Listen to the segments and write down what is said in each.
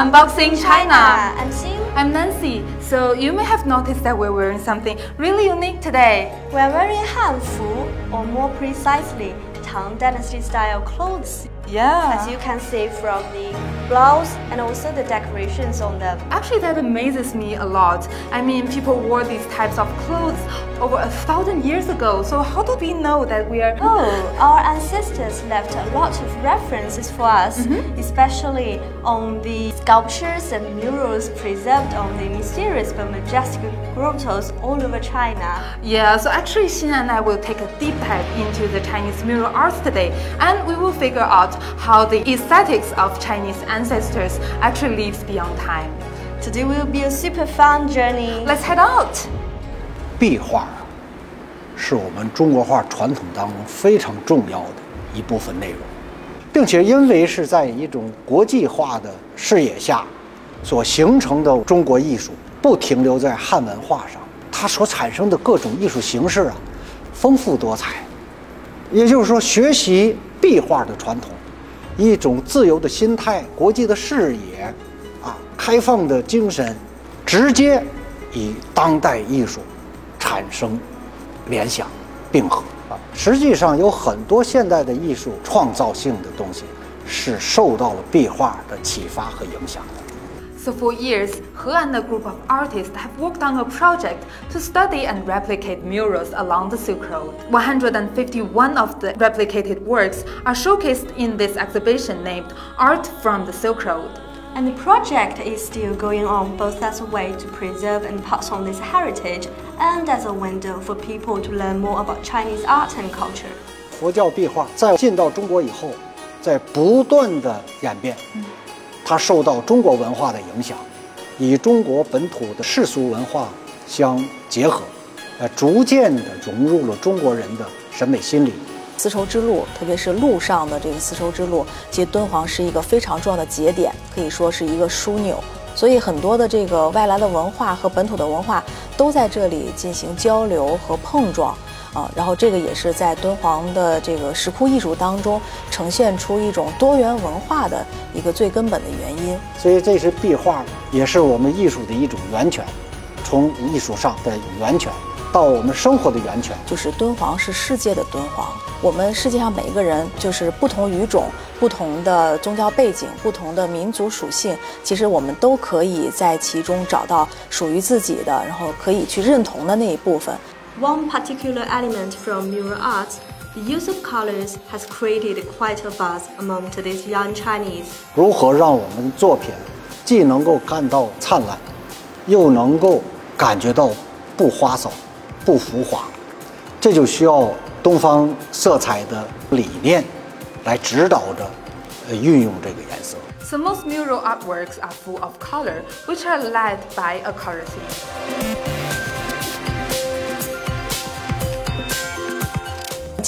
Unboxing China. I'm Xing. I'm Nancy. So you may have noticed that we're wearing something really unique today. We're wearing Hanfu, or more precisely, Tang Dynasty style clothes. Yeah. As you can see from the blouse and also the decorations on them. Actually, that amazes me a lot. I mean, people wore these types of clothes over a thousand years ago. So how do we know that we are? Oh, our ancestors left a lot of references for us, mm-hmm. especially on the sculptures and murals preserved on the mysterious but majestic grottos all over China. Yeah. So actually, Xin and I will take a deep dive into the Chinese mural arts today, and we will figure out how the aesthetics of Chinese ancestors actually lives beyond time. Today will be a super fun journey. Let's head out. 壁画是我们中国画传统当中非常重要的一部分内容，并且因为是在一种国际化的视野下所形成的中国艺术，不停留在汉文化上，它所产生的各种艺术形式啊，丰富多彩。也就是说，学习壁画的传统，一种自由的心态、国际的视野，啊，开放的精神，直接与当代艺术产生联想、并合啊。实际上，有很多现代的艺术创造性的东西是受到了壁画的启发和影响的。So for years, He and a group of artists have worked on a project to study and replicate murals along the Silk Road. 151 of the replicated works are showcased in this exhibition named Art from the Silk Road. And the project is still going on both as a way to preserve and pass on this heritage and as a window for people to learn more about Chinese art and culture. 佛教壁画在进到中国以后，在不断的演变， 它受到中国文化的影响，与中国本土的世俗文化相结合，呃，逐渐的融入了中国人的审美心理。丝绸之路，特别是陆上的这个丝绸之路，其实敦煌是一个非常重要的节点，可以说是一个枢纽。所以很多的这个外来的文化和本土的文化都在这里进行交流和碰撞啊。然后这个也是在敦煌的这个石窟艺术当中呈现出一种多元文化的一个最根本的原因。所以这是壁画，也是我们艺术的一种源泉，从艺术上的源泉到我们生活的源泉。就是敦煌是世界的敦煌，我们世界上每一个人就是不同语种、不同的宗教背景、不同的民族属性，其实我们都可以在其中找到属于自己的，然后可以去认同的那一部分。One particular element from mural art, the use of colors, has created quite a buzz among today's young Chinese. 如何让我们的作品既能够看到灿烂，又能够感觉到不花哨、不浮华，这就需要东方色彩的理念来指导着，呃，运用这个颜色。 So most mural artworks are full of color, which are led by a color theme.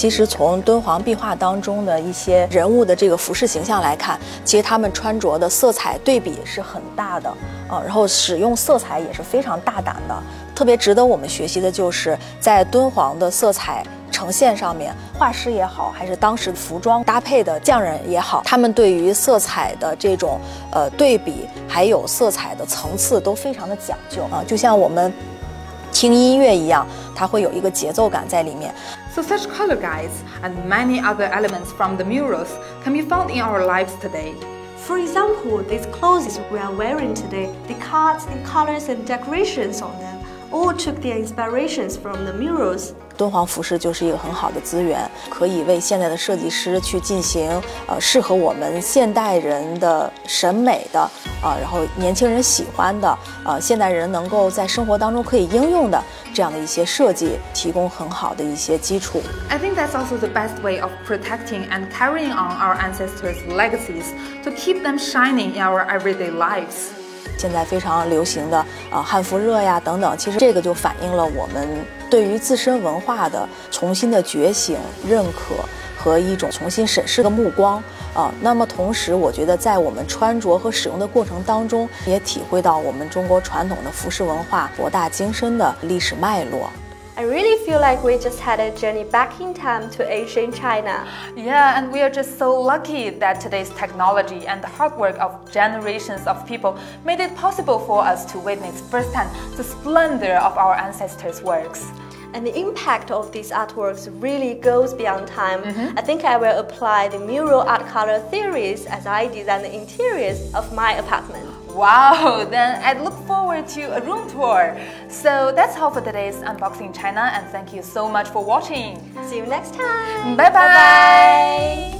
其实从敦煌壁画当中的一些人物的这个服饰形象来看，其实他们穿着的色彩对比是很大的啊，然后使用色彩也是非常大胆的。特别值得我们学习的就是在敦煌的色彩呈现上面，画师也好，还是当时服装搭配的匠人也好，他们对于色彩的这种呃对比，还有色彩的层次都非常的讲究啊，就像我们听音乐一样，它会有一个节奏感在里面。 So such color guides and many other elements from the murals can be found in our lives today. For example, these clothes we are wearing today, the cards, the colors, and decorations on them all took their inspirations from the murals. 敦煌服饰就是一个很好的资源，可以为现在的设计师去进行呃适合我们现代人的审美的啊、呃，然后年轻人喜欢的呃现代人能够在生活当中可以应用的这样的一些设计，提供很好的一些基础。 I think that's also the best way of protecting and carrying on our ancestors' legacies to keep them shining in our everyday lives. 现在非常流行的啊汉服热呀等等，其实这个就反映了我们对于自身文化的重新的觉醒、认可和一种重新审视的目光啊。那么同时，我觉得在我们穿着和使用的过程当中，也体会到我们中国传统的服饰文化博大精深的历史脉络。I really feel like we just had a journey back in time to ancient China. Yeah, and we are just so lucky that today's technology and the hard work of generations of people made it possible for us to witness firsthand the splendor of our ancestors' works. And the impact of these artworks really goes beyond time. Mm-hmm. I think I will apply the mural art color theories as I design the interiors of my apartment. Wow, then I look forward to a room tour. So that's all for today's Unboxing China, and thank you so much for watching. See you next time. Bye bye. Bye-bye.